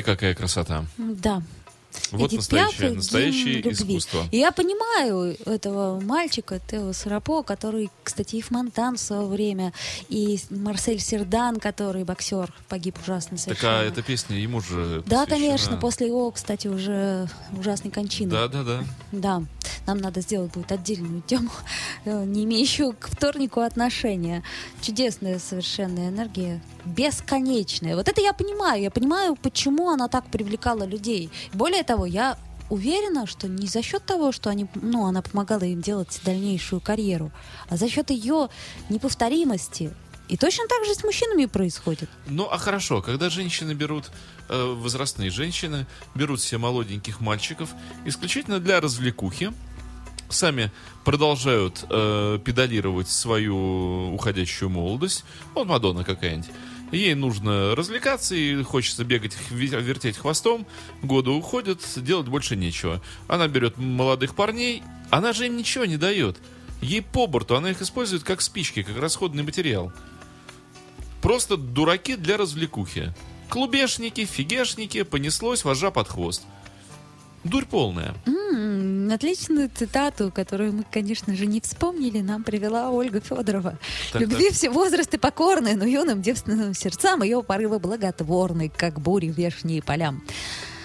Ой, какая красота. Да. Вот Эдит настоящее, настоящее искусство. И я понимаю этого мальчика, Тео Сарапо, который, кстати, и Фонтан в свое время, и Марсель Сердан, который боксер, погиб ужасно совершенно. Такая эта песня ему же Да, посвящена. конечно, после его, кстати, уже ужасной кончины. Да, да, да. Да, нам надо сделать будет отдельную тему, э, не имеющую к вторнику отношения. Чудесная совершенно энергия, бесконечная. Вот это я понимаю. Я понимаю, почему она так привлекала людей. Более того, я уверена, что не за счет того, что они, ну, она помогала им делать дальнейшую карьеру, а за счет ее неповторимости. И точно так же с мужчинами происходит. Ну, а хорошо, когда женщины берут, э, возрастные женщины, берут себе молоденьких мальчиков исключительно для развлекухи, сами продолжают э, педалировать свою уходящую молодость, вот Мадонна какая-нибудь, ей нужно развлекаться и хочется бегать, вертеть хвостом, годы уходят, делать больше нечего. Она берет молодых парней, она же им ничего не дает. Ей по борту, она их использует как спички, как расходный материал. Просто дураки для развлекухи. Клубешники, фигешники, понеслось, вожа под хвост. Дурь полная. М, Отличную цитату, которую мы, конечно же, не вспомнили, нам привела Ольга Федорова. Так, Любви так. все возрасты покорны, но юным девственным сердцам ее порывы благотворны, как бури вешние полям.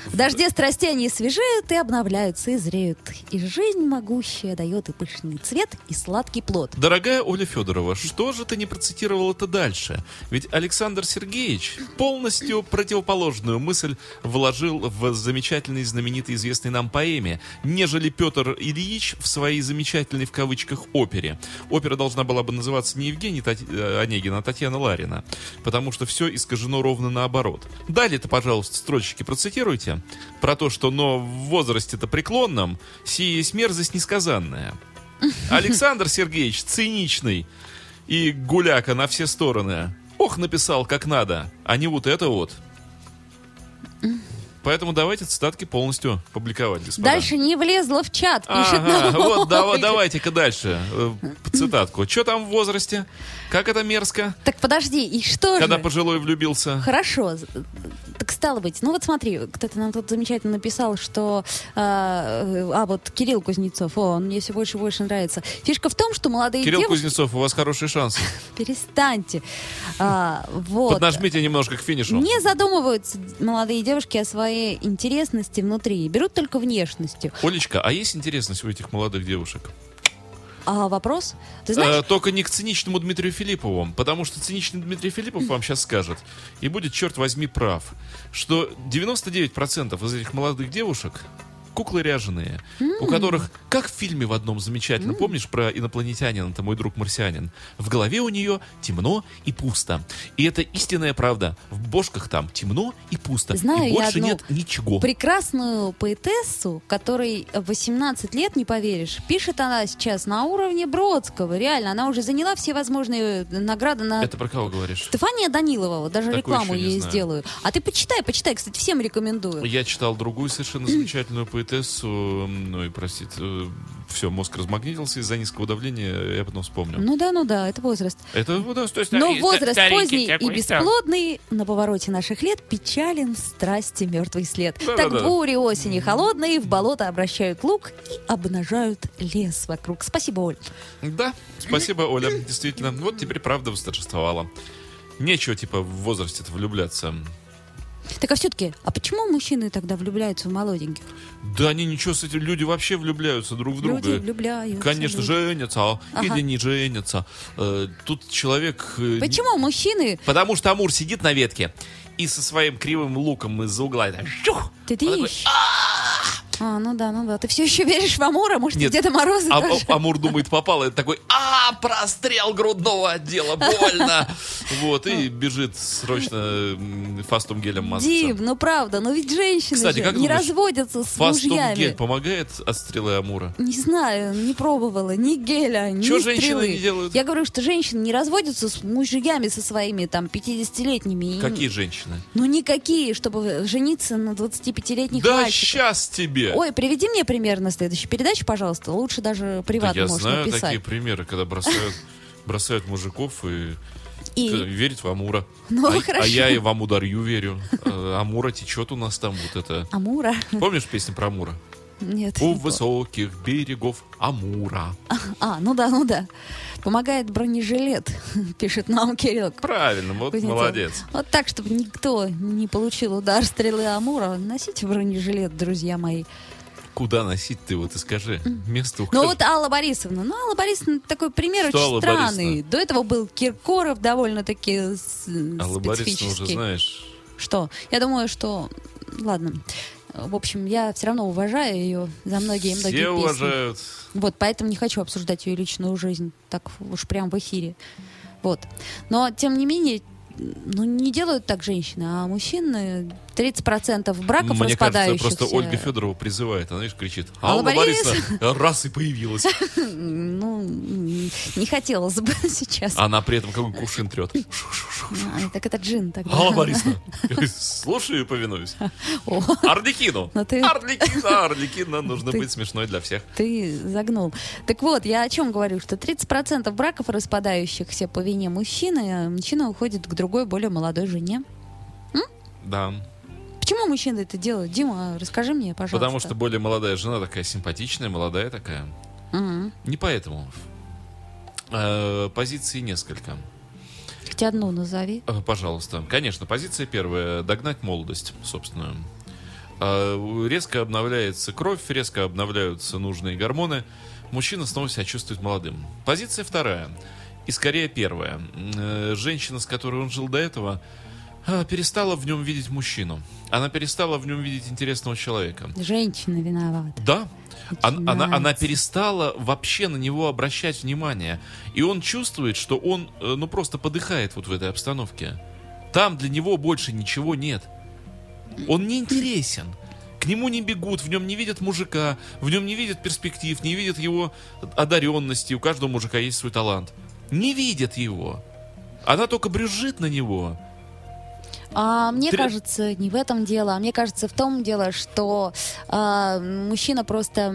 В дожде страстей они свежеют и обновляются, и зреют. И жизнь могущая дает и пышный цвет, и сладкий плод. Дорогая Оля Федорова, что же ты не процитировал это дальше? Ведь Александр Сергеевич полностью противоположную мысль вложил в замечательной, знаменитой, известной нам поэме, нежели Петр Ильич в своей замечательной в кавычках опере. Опера должна была бы называться не Евгений Тати- э, Онегин, а Татьяна Ларина, потому что все искажено ровно наоборот. Далее-то, пожалуйста, строчки процитируйте про то, что но в возрасте-то преклонном сия есть мерзость несказанная. Александр Сергеевич циничный и гуляка на все стороны. Ох, написал как надо, а не вот это вот. Поэтому давайте цитатки полностью публиковать, господа. Дальше не влезла в чат, пишет Ага, нам вот Ольга. давайте-ка дальше э, цитатку. Что там в возрасте? Как это мерзко, Так подожди, и что когда же? пожилой влюбился? Хорошо. Так стало быть, ну вот смотри, кто-то нам тут замечательно написал, что... А, э, а, вот Кирилл Кузнецов, о, он мне все больше и больше нравится. Фишка в том, что молодые Кирилл девушки... Кузнецов, у вас хороший шанс. Перестаньте. А, вот. Поднажмите немножко к финишу. Не задумываются молодые девушки о своей интересности внутри. Берут только внешностью. Олечка, а есть интересность у этих молодых девушек? А вопрос? Ты знаешь, Э, только не к циничному Дмитрию Филиппову, потому что циничный Дмитрий Филиппов вам сейчас скажет, и будет, черт возьми, прав, что 99% из этих молодых девушек куклы ряженые, у которых, как в фильме в одном замечательно, помнишь про инопланетянина, это мой друг марсианин, в голове у нее темно и пусто. И это истинная правда. В бошках там темно и пусто. Знаю и я больше одну нет ничего. прекрасную поэтессу, которой 18 лет, не поверишь. Пишет она сейчас на уровне Бродского. Реально, она уже заняла все возможные награды на... Это про кого говоришь? Стефания Данилова, вот даже Такой рекламу ей знаю. сделаю. А ты почитай, почитай, кстати, всем рекомендую. Я читал другую совершенно замечательную поэтессу, ну и, простите, все, мозг размагнитился из-за низкого давления, я потом вспомню. Ну да, ну да, это возраст. Это, да, то есть, Но возраст поздний и да. бесплодный на повороте наших лет печален страсти мертвый след. Да-да-да. Так бури осени холодные в болото обращают лук и обнажают лес вокруг. Спасибо, Оль. Да, спасибо, Оля, действительно. Вот теперь правда восторжествовала. Нечего, типа, в возрасте-то влюбляться. Так а все-таки, а почему мужчины тогда влюбляются в молоденьких? Да они ничего с этим, люди вообще влюбляются друг в друга. Люди влюбляются. Конечно, люди. женятся, а Ага. или не женятся. Э, Тут человек... э, Почему мужчины... Потому что Амур сидит на ветке и со своим кривым луком из-за угла Ты видишь? А, ну да, ну да. Ты все еще веришь в Амура? Может, Нет. Деда Мороза А- тоже? Амур думает, попал, и такой, а, прострел грудного отдела, больно. Вот, и бежит срочно фастум гелем мазаться. Дим, ну правда, но ведь женщины Кстати, же как не думаешь, разводятся с Фастум мужьями. гель помогает от стрелы Амура? Не знаю, не пробовала ни геля, ни стрелы. женщины не делают? Я говорю, что женщины не разводятся с мужьями со своими там 50-летними. И- Какие женщины? Ну никакие, чтобы жениться на 25-летних Да мальчиках. сейчас тебе! Ой, приведи мне пример на следующей передаче, пожалуйста. Лучше даже Да приватно я можешь знаю написать. такие примеры, когда бросают, бросают мужиков и И? Верить в Амура. Ну, а, хорошо. а я и в Амударью верю. Э, Амура течет у нас там вот это. Амура? Помнишь песню про Амура? Нет. У не высоких берегов Амура. А, ну да, ну да. Помогает бронежилет, пишет нам Кирилл. Правильно, вот Кузнецов. молодец. Вот так, чтобы никто не получил удар стрелы Амура, носите бронежилет, друзья мои. Куда носить ты, вот и скажи. Место Ну укажи. вот Алла Борисовна. Ну, Алла Борисовна такой пример Что очень Алла странный. Борисовна? До этого был Киркоров довольно-таки Алла Борисовна уже знаешь. Что? Я думаю, что... Ладно. В общем, я все равно уважаю ее за многие-многие Все песни. уважают. Вот, поэтому не хочу обсуждать ее личную жизнь так уж прям в эфире. Вот. Но, тем не менее, ну, не делают так женщины, а мужчины 30% браков Мне кажется, распадающихся. просто Ольга Федорова призывает. Она, видишь, кричит. Алла Алла Борисовна раз и появилась. Ну, не хотелось бы сейчас. Она при этом как кувшин трет. А, так это джин тогда. Алла Борисовна. Слушаю и повинуюсь. Ну ты- Арликина, Арликина. Нужно быть смешной для всех. ты загнул. Так вот, я о чем говорю, что 30% браков, распадающихся по вине мужчины, мужчина уходит к другой, более молодой жене. Да. Почему мужчины это делают? Дима, расскажи мне, пожалуйста. Потому что более молодая жена такая симпатичная, молодая такая. Мгм. Не поэтому. Э, Позиций несколько. Хотя одну назови. Э, Пожалуйста. Конечно, позиция первая. Догнать молодость собственную. Э, Резко обновляется кровь, резко обновляются нужные гормоны. Мужчина снова себя чувствует молодым. Позиция вторая. И скорее первая. Э, Женщина, с которой он жил до этого, перестала в нем видеть мужчину. Она перестала в нем видеть интересного человека. Женщина виновата. Да. Он- она, она Начинается. перестала вообще на него обращать внимание. И он чувствует, что он, э, ну, просто подыхает вот в этой обстановке. Там для него больше ничего нет. Он не интересен. К нему не бегут, в нем не видят мужика, в нем не видят перспектив, не видят его одаренности. У каждого мужика есть свой талант. Не видят его. Она только брюзжит на него. А мне Ты- кажется, не в этом дело, а мне кажется в том дело, что а, мужчина просто,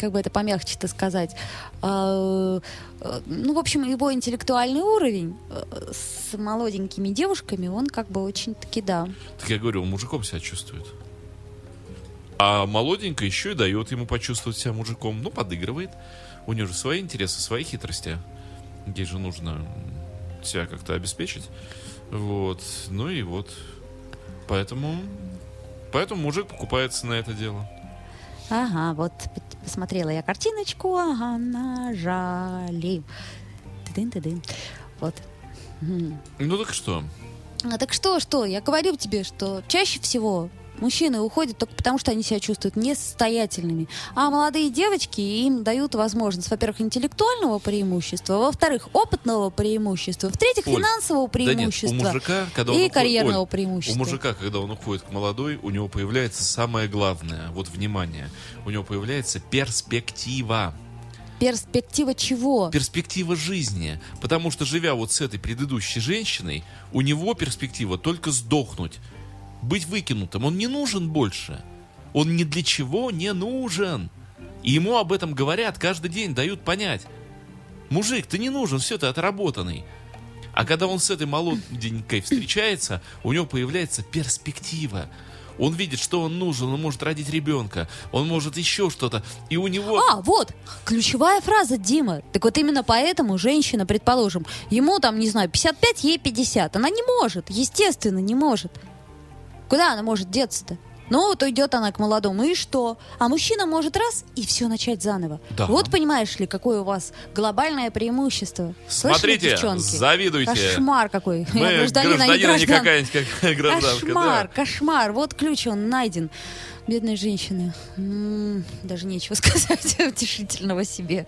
как бы это помягче-то сказать, а, э, ну, в общем, его интеллектуальный уровень э, с молоденькими девушками, он как бы очень-таки, да. Так я говорю, он мужиком себя чувствует. А молоденькая еще и дает ему почувствовать себя мужиком. Ну, подыгрывает. У нее же свои интересы, свои хитрости. Ей же нужно себя как-то обеспечить. Вот. Ну и вот. Поэтому... Поэтому мужик покупается на это дело. Ага, вот посмотрела я картиночку, ага, нажали. Тыдын-тыдын. Вот. Мгм. Ну так что? А, так что, что, я говорю тебе, что чаще всего мужчины уходят только потому, что они себя чувствуют несостоятельными. А молодые девочки им дают возможность, во-первых, интеллектуального преимущества, во-вторых, опытного преимущества, в-третьих, Оль, финансового Да нет, у преимущества. мужика, когда он и уходит- карьерного Оль, преимущества. У мужика, когда он уходит к молодой, у него появляется самое главное. Вот внимание. У него появляется перспектива. Перспектива чего? перспектива жизни. Потому что, живя вот с этой предыдущей женщиной, у него перспектива только сдохнуть. Быть выкинутым. Он не нужен больше. Он ни для чего не нужен. И ему об этом говорят каждый день, дают понять. Мужик, ты не нужен, все, ты отработанный. А когда он с этой молоденькой встречается, у него появляется перспектива. Он видит, что он нужен, он может родить ребенка, он может еще что-то. И у него... А, вот, ключевая фраза, Дима. Так вот именно поэтому женщина, предположим, ему там, не знаю, 55, ей 50. Она не может, естественно, не может. Куда она может деться-то? Ну, вот уйдет она к молодому, и что? А мужчина может раз и все начать заново. Да. Вот понимаешь ли, какое у вас глобальное преимущество. Слышали, Смотрите, девчонки? завидуйте. Кошмар какой. Мы Я гражданин, а не гражданина не граждан. гражданка, Кошмар, да. кошмар. Вот ключ, он найден. Бедные женщины. М, Даже нечего сказать утешительного себе.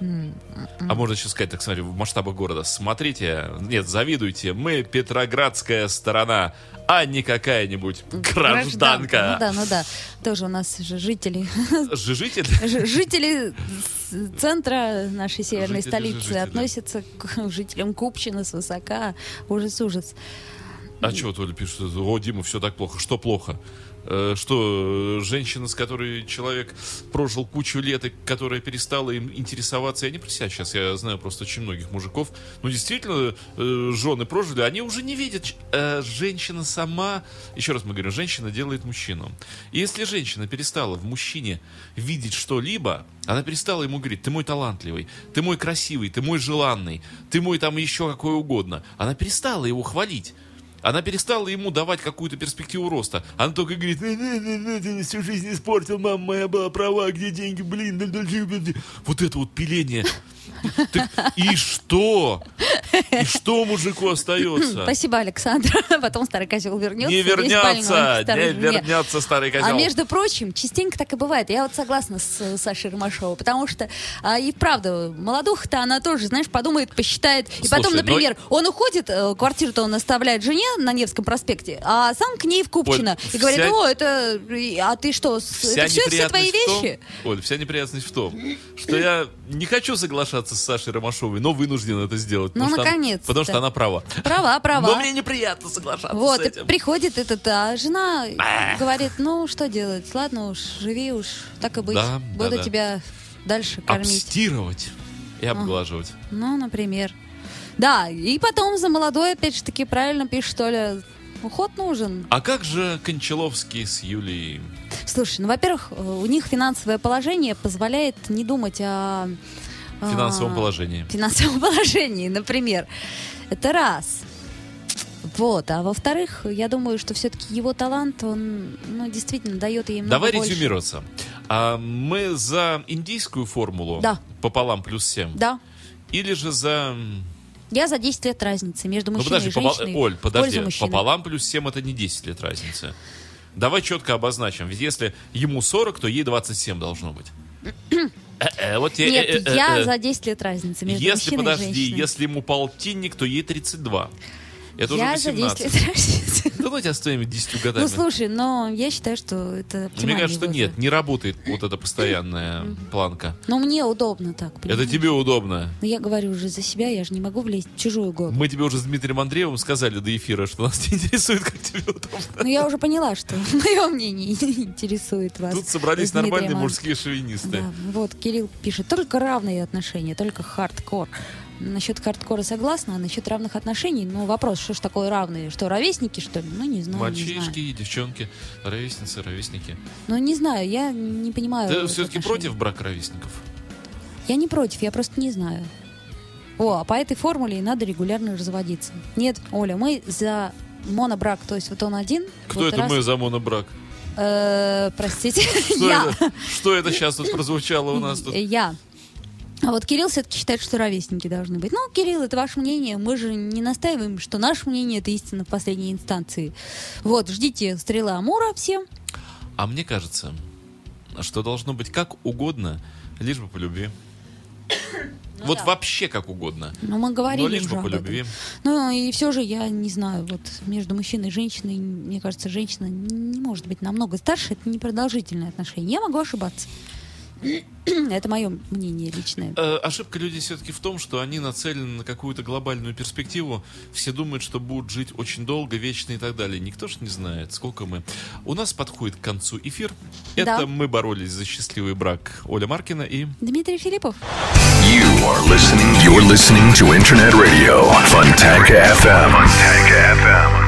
М, А можно еще сказать, так смотри, в масштабах города. Смотрите, нет, завидуйте, мы Петроградская сторона, а не какая-нибудь гражданка. Ну да, ну да. Тоже у нас же жители. Жители с- центра нашей северной Жители, столицы жители. относятся к жителям Купчино свысока. Ужас, ужас. А что вот Оля пишет? О, Дима, все так плохо. Что плохо? Э, Что, э, женщина, с которой человек прожил кучу лет и которая перестала им интересоваться, я не про себя сейчас, я знаю просто очень многих мужиков, ну, действительно, э, жены прожили, они уже не видят. Женщина сама, еще раз мы говорим, женщина делает мужчину. И если женщина перестала в мужчине видеть что-либо, она перестала ему говорить, ты мой талантливый, ты мой красивый, ты мой желанный, ты мой там еще какой угодно. Она перестала его хвалить. Она перестала ему давать какую-то перспективу роста. Она только говорит, «Не, не, не, не, ты всю жизнь испортил, мама моя была права, где деньги, блин. да, да, да, да, да». Вот это вот пиление. И что? И что мужику остается? Спасибо, Александр. Потом старый козел вернется. Не вернется, не вернется старый А козел. между прочим, частенько так и бывает. Я вот согласна с э, Сашей Ромашовой, потому что а, и правда, молодуха-то она тоже, знаешь, подумает, посчитает. И потом, Слушай, ну- например, он уходит, э, квартиру-то он оставляет жене на Невском проспекте, а сам к ней в Купчино. Оль, и говорит, вся- о, это, а ты что, Вся это все, все твои том- вещи? Оль, вся неприятность в том, что я не хочу соглашаться с Сашей Ромашовой, но вынужден это сделать. Ну, она- наконец-то. Потому что она права. Права, права. Но мне неприятно соглашаться Вот, с этим. приходит этот, а жена говорит, ну, что делать, ладно уж, живи уж, так и быть, Да, да, буду да. тебя дальше кормить. Обстирывать и обглаживать. Ну, например. Да, и потом за молодой, опять же таки, правильно пишет, что ли, уход нужен. А как же Кончаловский с Юлией? Слушай, ну, во-первых, э, у них финансовое положение позволяет не думать о... В финансовом а, положении. финансовом положении, например. Это раз. Вот, а во-вторых, я думаю, что все-таки его талант, он, ну, действительно дает ей много Давай больше. резюмироваться. А мы за индийскую формулу Да. пополам плюс 7? Да. Или же за... Я за 10 лет разницы между Ну мужчиной подожди, и попол- женщиной. Оль, в подожди. Пополам плюс 7 это не 10 лет разницы. Давай четко обозначим. Ведь если ему 40, то ей 27 должно быть. Вот я- Нет, я за 10 лет разницы между Если, мужчиной и подожди, женщиной. если ему полтинник, то ей 32. Это я уже за 10 18. лет разницы. Да ну тебя с твоими 10 годами. Ну, слушай, но я считаю, что это Мне кажется, что нет, не работает вот эта постоянная планка. Но мне удобно так, Это тебе удобно. Но я говорю уже за себя, я же не могу влезть в чужую голову. Мы тебе уже с Дмитрием Андреевым сказали до эфира, что нас не интересует, как тебе удобно. Но я уже поняла, что мое мнение не интересует вас. Тут собрались нормальные мужские шовинисты. Да, вот Кирилл пишет, только равные отношения, только хардкор. Насчет хардкора согласна, а насчет равных отношений, ну, вопрос, что ж такое равные? Что, ровесники, что ли? Ну, не знаю, не Мальчишки знаю. и девчонки, ровесницы, ровесники. Ну, не знаю, я не понимаю. Ты все-таки против брака ровесников? Я не против, я просто не знаю. О, а по этой формуле и надо регулярно разводиться. Нет, Оля, мы за монобрак, то есть вот он один. Кто вот это раз- мы за монобрак? Э, простите, Что я. это, что это сейчас тут прозвучало у нас тут? Я. А вот Кирилл все-таки считает, что ровесники должны быть. Ну, Кирилл, это ваше мнение. Мы же не настаиваем, что наше мнение это истина в последней инстанции. Вот, ждите стрелы Амура всем. А мне кажется, что должно быть как угодно, лишь бы по любви. Вот вообще как угодно. Ну, мы говорили Но лишь бы по этом. любви. Ну, и все же, я не знаю, вот между мужчиной и женщиной, мне кажется, женщина не может быть намного старше. Это непродолжительные отношения. Я могу ошибаться. Это мое мнение личное. Э, ошибка людей все-таки в том, что они нацелены на какую-то глобальную перспективу. Все думают, что будут жить очень долго, вечно и так далее. Никто же не знает, сколько мы. У нас подходит к концу эфир. Это Да. мы боролись за счастливый брак Оля Маркина и... Дмитрий Филиппов. You are listening. You're listening to Internet Radio Fontanka FM. Fontanka FM.